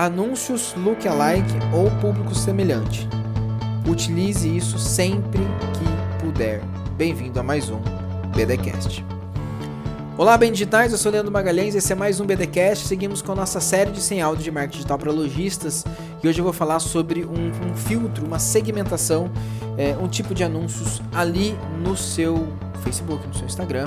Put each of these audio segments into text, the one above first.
Anúncios lookalike ou público semelhante. Utilize isso sempre que puder. Bem-vindo a mais um BDcast. Olá, bem digitais, eu sou Leandro Magalhães, esse é mais um BDcast. Seguimos com a nossa série de sem áudio de marketing digital para lojistas e hoje eu vou falar sobre um, um filtro, uma segmentação, é, um tipo de anúncios ali no seu Facebook, no seu Instagram,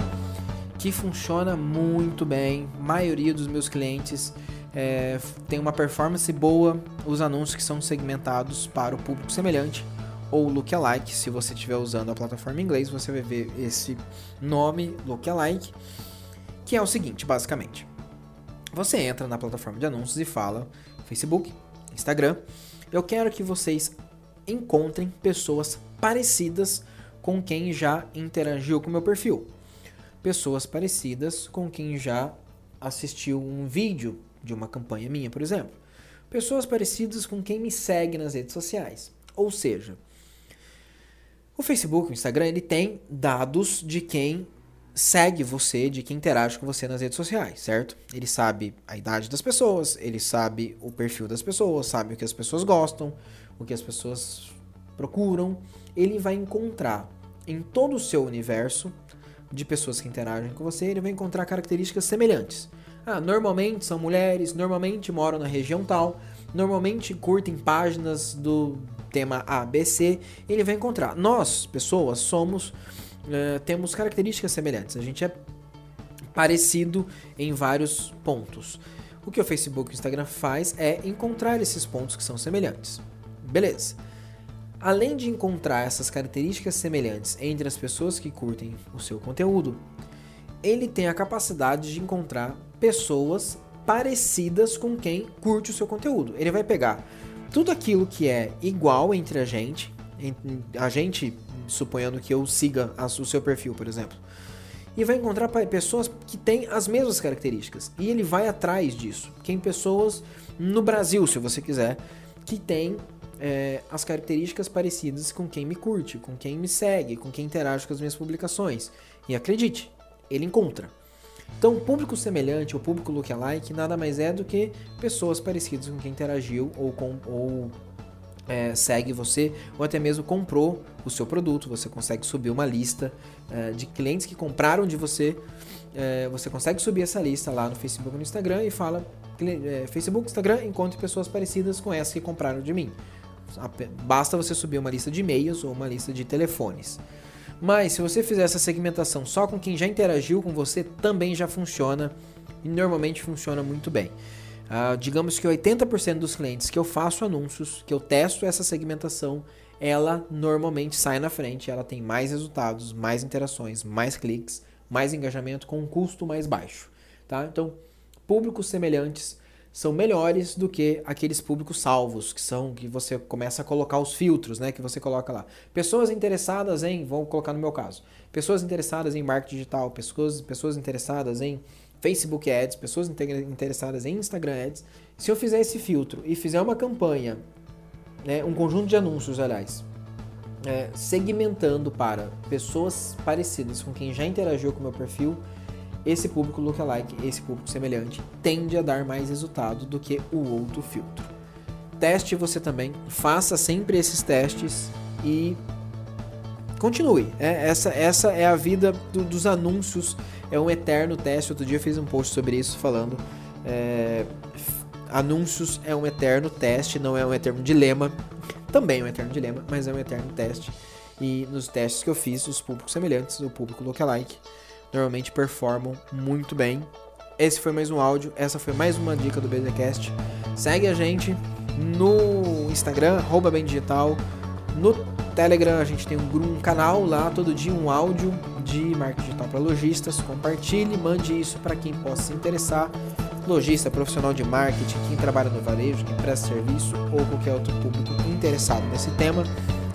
que funciona muito bem. A maioria dos meus clientes é, tem uma performance boa, os anúncios que são segmentados para o público semelhante ou lookalike. Se você estiver usando a plataforma em inglês, você vai ver esse nome lookalike que é o seguinte, basicamente. Você entra na plataforma de anúncios e fala Facebook, Instagram, eu quero que vocês encontrem pessoas parecidas com quem já interagiu com o meu perfil. Pessoas parecidas com quem já assistiu um vídeo de uma campanha minha, por exemplo. Pessoas parecidas com quem me segue nas redes sociais. Ou seja, o Facebook, o Instagram, ele tem dados de quem segue você, de quem interage com você nas redes sociais, certo? Ele sabe a idade das pessoas, ele sabe o perfil das pessoas, sabe o que as pessoas gostam, o que as pessoas procuram. Ele vai encontrar em todo o seu universo de pessoas que interagem com você, ele vai encontrar características semelhantes. Ah, normalmente são mulheres, normalmente moram na região tal, normalmente curtem páginas do tema ABC, ele vai encontrar. Nós, pessoas, somos uh, temos características semelhantes. A gente é parecido em vários pontos. O que o Facebook e o Instagram faz é encontrar esses pontos que são semelhantes. Beleza. Além de encontrar essas características semelhantes entre as pessoas que curtem o seu conteúdo, ele tem a capacidade de encontrar pessoas parecidas com quem curte o seu conteúdo. Ele vai pegar tudo aquilo que é igual entre a gente, a gente suponhando que eu siga o seu perfil, por exemplo. E vai encontrar pessoas que têm as mesmas características. E ele vai atrás disso. Tem pessoas no Brasil, se você quiser, que têm é, as características parecidas com quem me curte, com quem me segue, com quem interage com as minhas publicações. E acredite, ele encontra. Então, público semelhante ou público lookalike nada mais é do que pessoas parecidas com quem interagiu ou, com, ou é, segue você ou até mesmo comprou o seu produto. Você consegue subir uma lista é, de clientes que compraram de você. É, você consegue subir essa lista lá no Facebook e no Instagram e fala: é, Facebook, Instagram, encontre pessoas parecidas com essas que compraram de mim. Basta você subir uma lista de e-mails ou uma lista de telefones. Mas se você fizer essa segmentação só com quem já interagiu com você, também já funciona e normalmente funciona muito bem. Uh, digamos que 80% dos clientes que eu faço anúncios, que eu testo essa segmentação, ela normalmente sai na frente, ela tem mais resultados, mais interações, mais cliques, mais engajamento com um custo mais baixo, tá? Então, públicos semelhantes são melhores do que aqueles públicos salvos, que são que você começa a colocar os filtros, né, que você coloca lá. Pessoas interessadas em, vou colocar no meu caso, pessoas interessadas em marketing digital, pessoas, pessoas interessadas em Facebook Ads, pessoas interessadas em Instagram Ads. Se eu fizer esse filtro e fizer uma campanha, né, um conjunto de anúncios, aliás, é, segmentando para pessoas parecidas com quem já interagiu com o meu perfil, esse público lookalike, esse público semelhante, tende a dar mais resultado do que o outro filtro. Teste você também, faça sempre esses testes e continue. É, essa, essa é a vida do, dos anúncios, é um eterno teste. Outro dia eu fiz um post sobre isso falando. É, anúncios é um eterno teste, não é um eterno dilema. Também é um eterno dilema, mas é um eterno teste. E nos testes que eu fiz, os públicos semelhantes, o público lookalike, normalmente performam muito bem. Esse foi mais um áudio, essa foi mais uma dica do BZCast. Segue a gente no Instagram, arroba bem digital, no Telegram, a gente tem um, um, canal lá, todo dia um áudio de marketing digital para lojistas. Compartilhe, mande isso para quem possa se interessar. Lojista, profissional de marketing, quem trabalha no varejo, quem presta serviço ou qualquer outro público interessado nesse tema.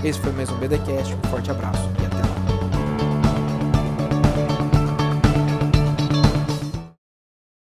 Esse foi mais um BDcast. Um forte abraço